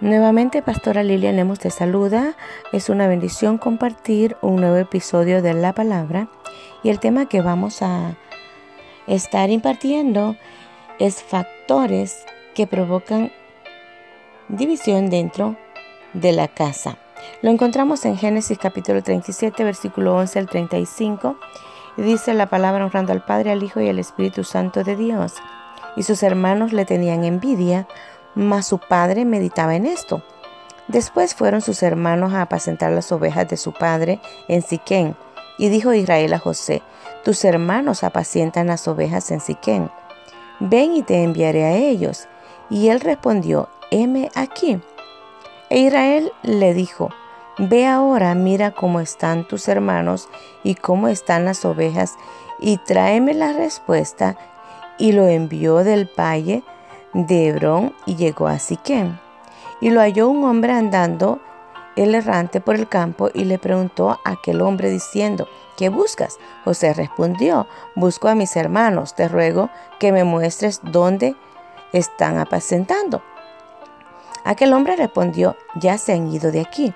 Nuevamente, Pastora Lilian Lemos te saluda. Es una bendición compartir un nuevo episodio de la palabra. Y el tema que vamos a estar impartiendo es factores que provocan división dentro de la casa. Lo encontramos en Génesis capítulo 37, versículo 11 al 35. Y dice la palabra honrando al Padre, al Hijo y al Espíritu Santo de Dios. Y sus hermanos le tenían envidia mas su padre meditaba en esto. Después fueron sus hermanos a apacentar las ovejas de su padre en Siquén. Y dijo Israel a José, tus hermanos apacientan las ovejas en Siquén. Ven y te enviaré a ellos. Y él respondió, heme aquí. E Israel le dijo, Ve ahora, mira cómo están tus hermanos y cómo están las ovejas, y tráeme la respuesta. Y lo envió del valle de Hebrón y llegó a Siquem. Y lo halló un hombre andando el errante por el campo y le preguntó a aquel hombre diciendo, ¿qué buscas? José respondió, busco a mis hermanos, te ruego que me muestres dónde están apacentando. Aquel hombre respondió, ya se han ido de aquí.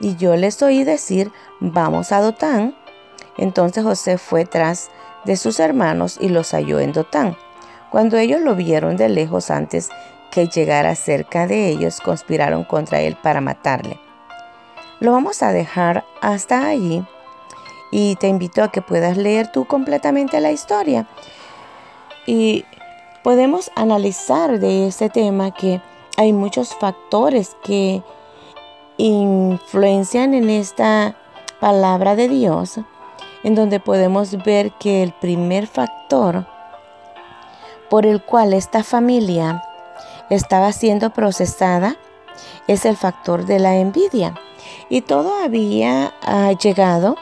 Y yo les oí decir, vamos a Dotán. Entonces José fue tras de sus hermanos y los halló en Dotán. Cuando ellos lo vieron de lejos antes que llegara cerca de ellos, conspiraron contra él para matarle. Lo vamos a dejar hasta allí y te invito a que puedas leer tú completamente la historia. Y podemos analizar de este tema que hay muchos factores que influencian en esta palabra de Dios, en donde podemos ver que el primer factor por el cual esta familia estaba siendo procesada es el factor de la envidia. Y todo había ah, llegado,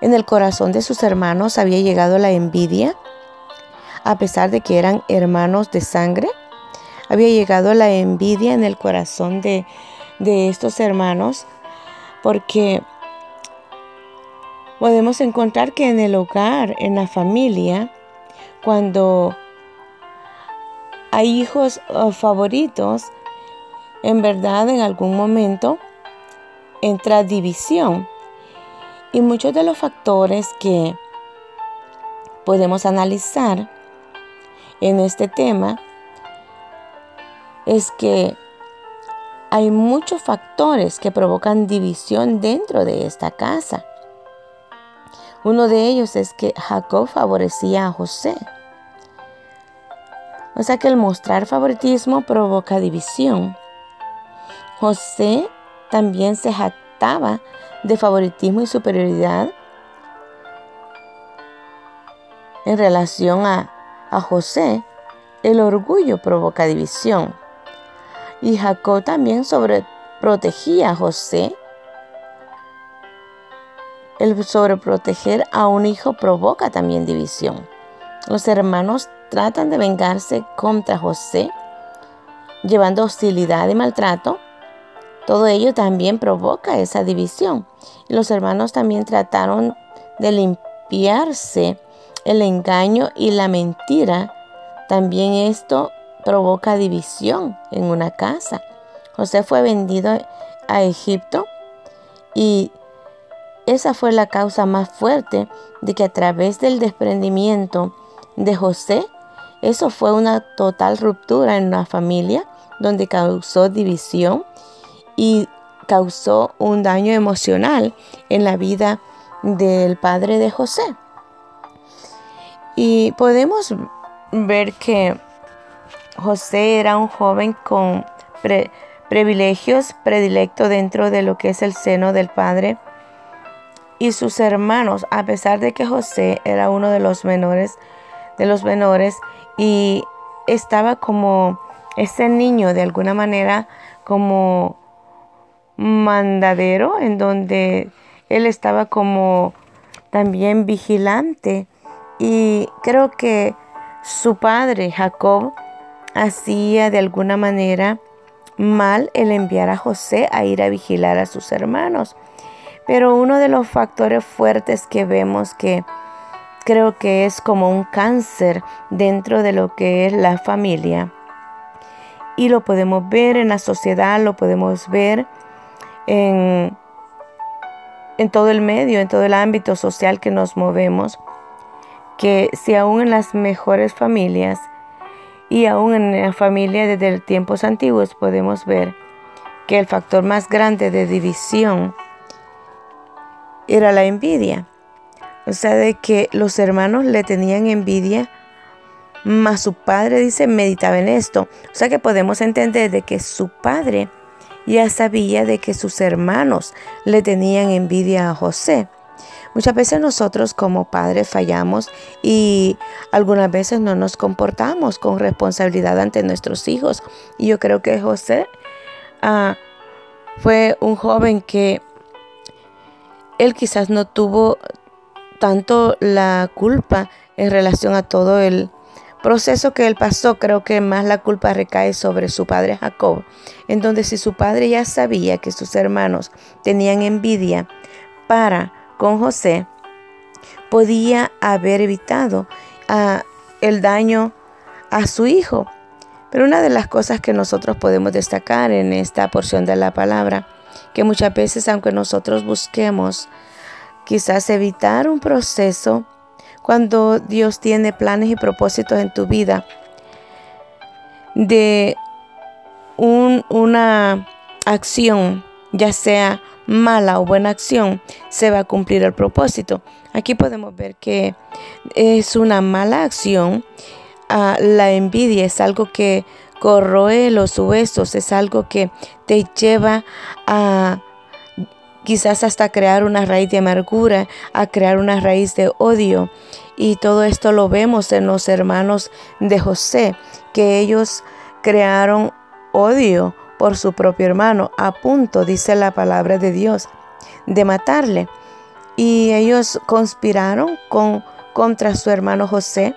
en el corazón de sus hermanos había llegado la envidia, a pesar de que eran hermanos de sangre. Había llegado la envidia en el corazón de, de estos hermanos, porque podemos encontrar que en el hogar, en la familia, cuando hay hijos uh, favoritos, en verdad en algún momento entra división. Y muchos de los factores que podemos analizar en este tema es que hay muchos factores que provocan división dentro de esta casa. Uno de ellos es que Jacob favorecía a José. O sea que el mostrar favoritismo provoca división. José también se jactaba de favoritismo y superioridad en relación a, a José. El orgullo provoca división. Y Jacob también sobreprotegía a José. El sobreproteger a un hijo provoca también división. Los hermanos tratan de vengarse contra José, llevando hostilidad y maltrato, todo ello también provoca esa división. Los hermanos también trataron de limpiarse el engaño y la mentira. También esto provoca división en una casa. José fue vendido a Egipto y esa fue la causa más fuerte de que a través del desprendimiento de José eso fue una total ruptura en la familia donde causó división y causó un daño emocional en la vida del padre de José. Y podemos ver que José era un joven con privilegios predilecto dentro de lo que es el seno del padre y sus hermanos, a pesar de que José era uno de los menores de los menores y estaba como ese niño de alguna manera como mandadero en donde él estaba como también vigilante y creo que su padre Jacob hacía de alguna manera mal el enviar a José a ir a vigilar a sus hermanos. Pero uno de los factores fuertes que vemos que creo que es como un cáncer dentro de lo que es la familia. Y lo podemos ver en la sociedad, lo podemos ver en, en todo el medio, en todo el ámbito social que nos movemos, que si aún en las mejores familias y aún en la familia desde tiempos antiguos podemos ver que el factor más grande de división era la envidia. O sea, de que los hermanos le tenían envidia, mas su padre dice, meditaba en esto. O sea que podemos entender de que su padre ya sabía de que sus hermanos le tenían envidia a José. Muchas veces nosotros como padres fallamos y algunas veces no nos comportamos con responsabilidad ante nuestros hijos. Y yo creo que José ah, fue un joven que él quizás no tuvo tanto la culpa en relación a todo el proceso que él pasó, creo que más la culpa recae sobre su padre Jacob, en donde si su padre ya sabía que sus hermanos tenían envidia para con José, podía haber evitado ah, el daño a su hijo. Pero una de las cosas que nosotros podemos destacar en esta porción de la palabra, que muchas veces aunque nosotros busquemos quizás evitar un proceso cuando Dios tiene planes y propósitos en tu vida de una acción, ya sea mala o buena acción, se va a cumplir el propósito. Aquí podemos ver que es una mala acción. Ah, la envidia es algo que corroe los huesos, es algo que te lleva a quizás hasta crear una raíz de amargura, a crear una raíz de odio. Y todo esto lo vemos en los hermanos de José, que ellos crearon odio por su propio hermano, a punto, dice la palabra de Dios, de matarle. Y ellos conspiraron con, contra su hermano José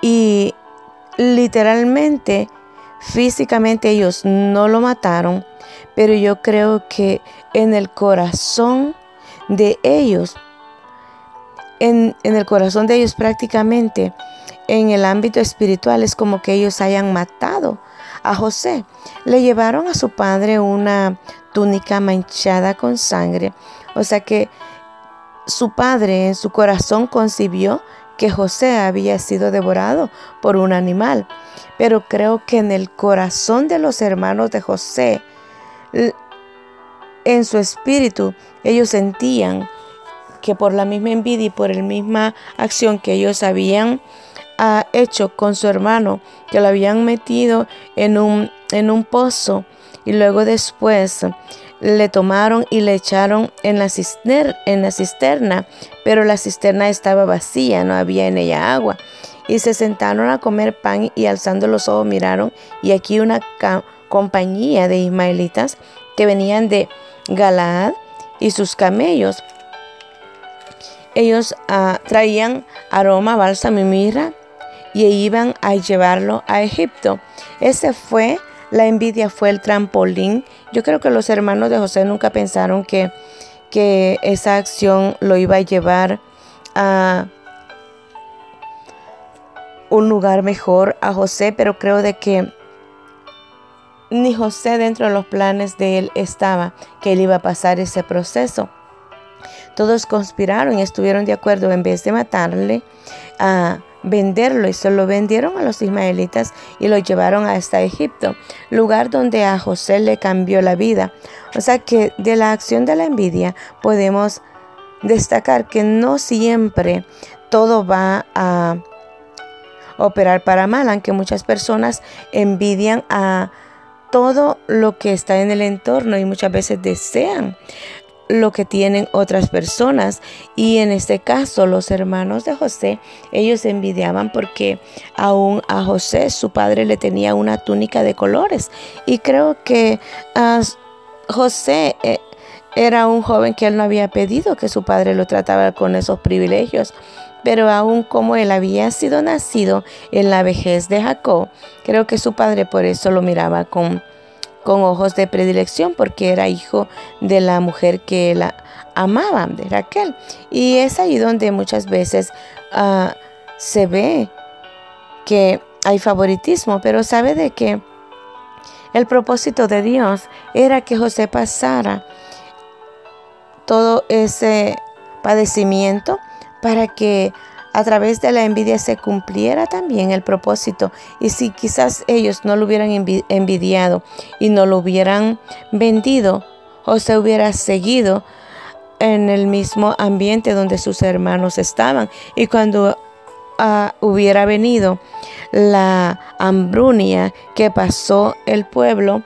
y literalmente, físicamente ellos no lo mataron, pero yo creo que en el corazón de ellos, en, el corazón de ellos prácticamente, en el ámbito espiritual, es como que ellos hayan matado a José. Le llevaron a su padre una túnica manchada con sangre. O sea que su padre en su corazón concibió que José había sido devorado por un animal. Pero creo que en el corazón de los hermanos de José, en su espíritu, ellos sentían que por la misma envidia y por la misma acción que ellos habían ah, hecho con su hermano, que lo habían metido en un, en un pozo y luego después le tomaron y le echaron en la, en la cisterna, pero la cisterna estaba vacía, no había en ella agua. Y se sentaron a comer pan y alzando los ojos miraron y aquí una compañía de ismaelitas que venían de Galaad y sus camellos. Ellos ah, traían aroma, bálsamo y mirra y iban a llevarlo a Egipto. Ese fue, la envidia fue el trampolín. Yo creo que los hermanos de José nunca pensaron que, que esa acción lo iba a llevar a un lugar mejor a José, pero creo de que ni José dentro de los planes de él estaba que él iba a pasar ese proceso. Todos conspiraron y estuvieron de acuerdo en vez de matarle a venderlo y se lo vendieron a los ismaelitas y lo llevaron hasta Egipto, lugar donde a José le cambió la vida. O sea que de la acción de la envidia podemos destacar que no siempre todo va a operar para mal, aunque muchas personas envidian a todo lo que está en el entorno y muchas veces desean lo que tienen otras personas. Y en este caso, los hermanos de José, ellos envidiaban porque aún a José, su padre, le tenía una túnica de colores. Y creo que a José eh, era un joven que él no había pedido que su padre lo tratara con esos privilegios pero aún como él había sido nacido en la vejez de Jacob, creo que su padre por eso lo miraba con, con ojos de predilección, porque era hijo de la mujer que él amaba, de Raquel. Y es ahí donde muchas veces ah, se ve que hay favoritismo, pero sabe de que El propósito de Dios era que José pasara todo ese padecimiento para que a través de la envidia se cumpliera también el propósito. Y si quizás ellos no lo hubieran envidiado y no lo hubieran vendido, José hubiera seguido en el mismo ambiente donde sus hermanos estaban. Y cuando ah, hubiera venido la hambrunia que pasó el pueblo,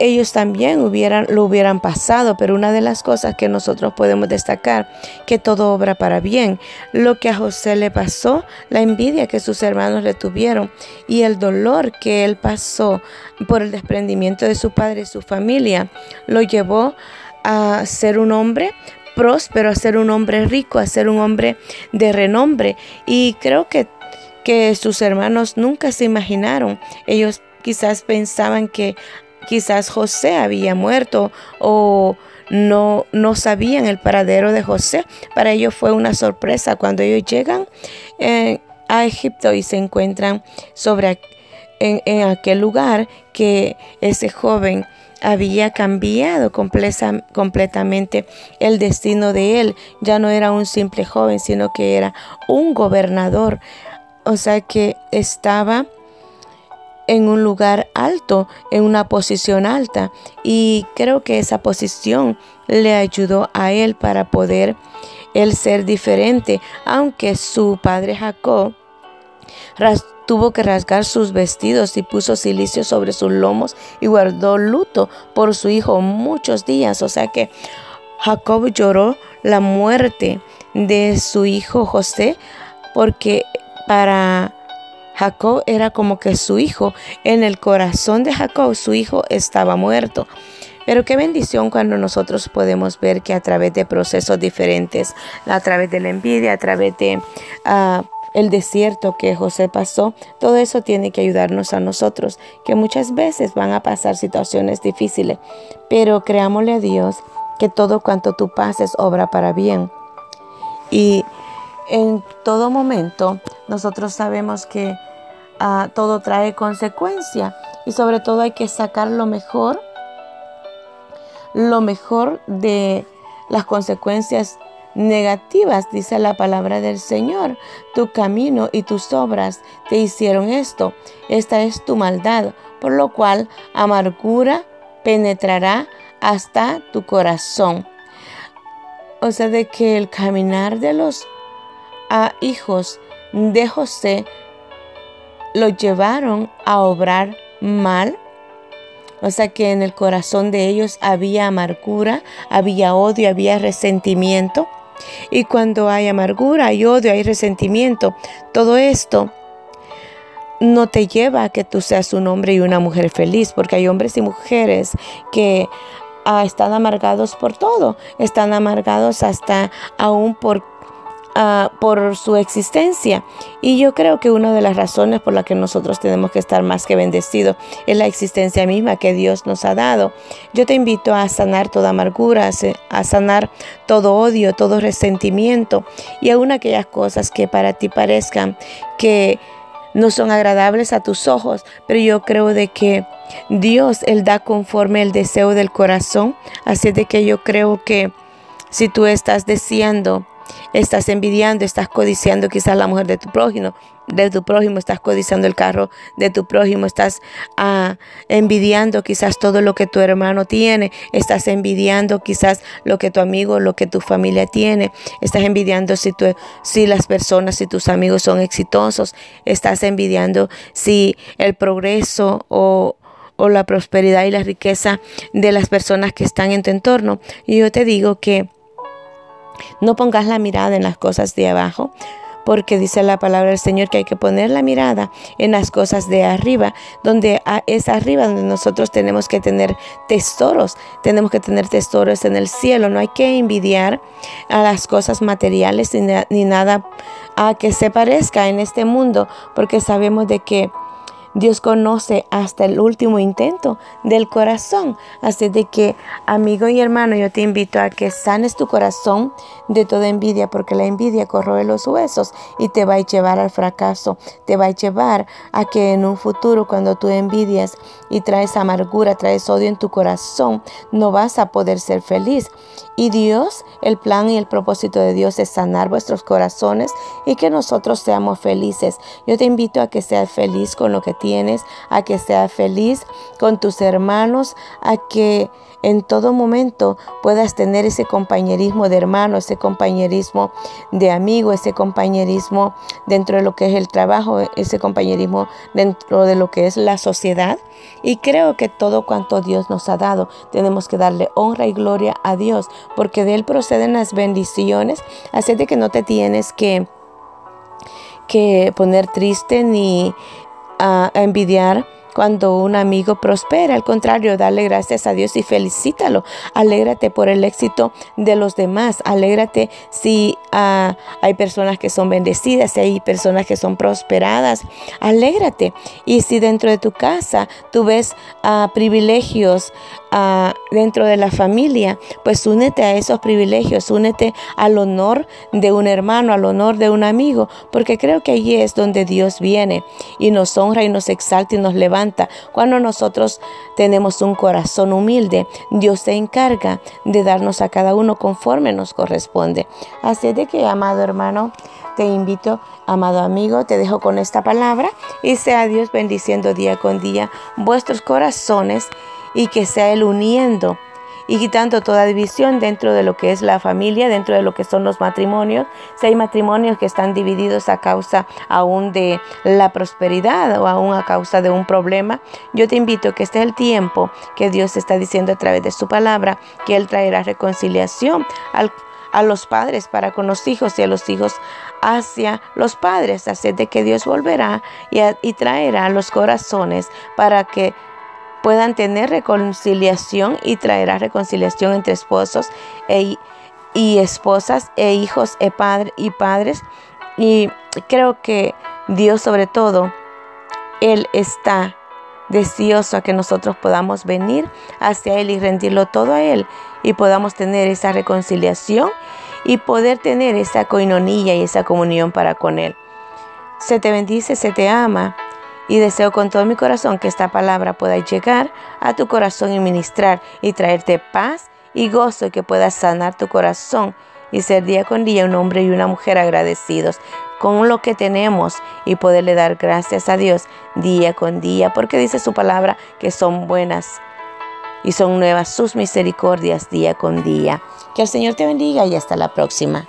ellos también hubieran, lo hubieran pasado, pero una de las cosas que nosotros podemos destacar, que todo obra para bien, lo que a José le pasó, la envidia que sus hermanos le tuvieron y el dolor que él pasó por el desprendimiento de su padre y su familia, lo llevó a ser un hombre próspero, a ser un hombre rico, a ser un hombre de renombre. Y creo que, que sus hermanos nunca se imaginaron, ellos quizás pensaban que quizás José había muerto o no, no sabían el paradero de José. Para ellos fue una sorpresa cuando ellos llegan eh, a Egipto y se encuentran sobre en, en, aquel lugar que ese joven había cambiado completamente el destino de él. Ya no era un simple joven, sino que era un gobernador. O sea que estaba en un lugar alto, en una posición alta. Y creo que esa posición le ayudó a él para poder él ser diferente, aunque su padre Jacob tuvo que rasgar sus vestidos y puso silicio sobre sus lomos y guardó luto por su hijo muchos días. O sea que Jacob lloró la muerte de su hijo José porque para Jacob era como que su hijo, en el corazón de Jacob su hijo estaba muerto. Pero qué bendición cuando nosotros podemos ver que a través de procesos diferentes, a través de la envidia, a través de ah, el desierto que José pasó, todo eso tiene que ayudarnos a nosotros, que muchas veces van a pasar situaciones difíciles, pero creámosle a Dios que todo cuanto tú pases obra para bien. Y en todo momento nosotros sabemos que todo trae consecuencia y sobre todo hay que sacar lo mejor, lo mejor de las consecuencias negativas, dice la palabra del Señor. Tu camino y tus obras te hicieron esto. Esta es tu maldad, por lo cual amargura penetrará hasta tu corazón. O sea, de que el caminar de los hijos de José los llevaron a obrar mal. O sea que en el corazón de ellos había amargura, había odio, había resentimiento. Y cuando hay amargura, hay odio, hay resentimiento, todo esto no te lleva a que tú seas un hombre y una mujer feliz, porque hay hombres y mujeres que ah, están amargados por todo, están amargados hasta aún por Ah, por su existencia. Y yo creo que una de las razones por las que nosotros tenemos que estar más que bendecidos es la existencia misma que Dios nos ha dado. Yo te invito a sanar toda amargura, a sanar todo odio, todo resentimiento y aún aquellas cosas que para ti parezcan que no son agradables a tus ojos, pero yo creo de que Dios, Él da conforme el deseo del corazón. Así de que yo creo que si tú estás deseando estás envidiando, estás codiciando quizás la mujer de tu prójimo, de tu prójimo, estás codiciando el carro de tu prójimo, estás ah, envidiando quizás todo lo que tu hermano tiene, estás envidiando quizás lo que tu amigo, lo que tu familia tiene, estás envidiando si, tu, si las personas, si tus amigos son exitosos, estás envidiando si el progreso o, o la prosperidad y la riqueza de las personas que están en tu entorno. Y yo te digo que no pongas la mirada en las cosas de abajo, porque dice la palabra del Señor que hay que poner la mirada en las cosas de arriba, donde es arriba donde nosotros tenemos que tener tesoros, tenemos que tener tesoros en el cielo, no hay que envidiar a las cosas materiales ni, nada a que se parezca en este mundo, porque sabemos de que Dios conoce hasta el último intento del corazón. Así de que, amigo y hermano, yo te invito a que sanes tu corazón de toda envidia, porque la envidia corroe los huesos y te va a llevar al fracaso. Te va a llevar a que en un futuro, cuando tú envidias y traes amargura, traes odio en tu corazón, no vas a poder ser feliz. Y Dios, el plan y el propósito de Dios es sanar vuestros corazones y que nosotros seamos felices. Yo te invito a que seas feliz con lo que tienes, a que seas feliz con tus hermanos, a que en todo momento puedas tener ese compañerismo de hermano, ese compañerismo de amigo, ese compañerismo dentro de lo que es el trabajo, ese compañerismo dentro de lo que es la sociedad. Y creo que todo cuanto Dios nos ha dado, tenemos que darle honra y gloria a Dios, porque de Él proceden las bendiciones, así de que no te tienes que, que poner triste ni a envidiar cuando un amigo prospera. Al contrario, dale gracias a Dios y felicítalo. Alégrate por el éxito de los demás. Alégrate si ah, hay personas que son bendecidas, si hay personas que son prosperadas. Alégrate. Y si dentro de tu casa tú ves ah, privilegios dentro de la familia, pues únete a esos privilegios, únete al honor de un hermano, al honor de un amigo, porque creo que allí es donde Dios viene y nos honra y nos exalta y nos levanta cuando nosotros tenemos un corazón humilde, Dios se encarga de darnos a cada uno conforme nos corresponde. Así de que, amado hermano, te invito, amado amigo, te dejo con esta palabra y sea Dios bendiciendo día con día vuestros corazones y que sea Él uniendo y quitando toda división dentro de lo que es la familia, dentro de lo que son los matrimonios. Si hay matrimonios que están divididos a causa aún de la prosperidad o aún a causa de un problema, yo te invito a que este es el tiempo que Dios está diciendo a través de su palabra, que Él traerá reconciliación a los padres para con los hijos y a los hijos hacia los padres, así de que Dios volverá y, y traerá los corazones para que puedan tener reconciliación y traerá reconciliación entre esposos e, y esposas e hijos e padre, y padres. Y creo que Dios sobre todo, Él está deseoso a que nosotros podamos venir hacia Él y rendirlo todo a Él y podamos tener esa reconciliación y poder tener esa coinonía y esa comunión para con Él. Se te bendice, se te ama y deseo con todo mi corazón que esta palabra pueda llegar a tu corazón y ministrar y traerte paz y gozo y que puedas sanar tu corazón y ser día con día un hombre y una mujer agradecidos con lo que tenemos y poderle dar gracias a Dios día con día, porque dice su palabra que son buenas y son nuevas sus misericordias día con día. Que el Señor te bendiga y hasta la próxima.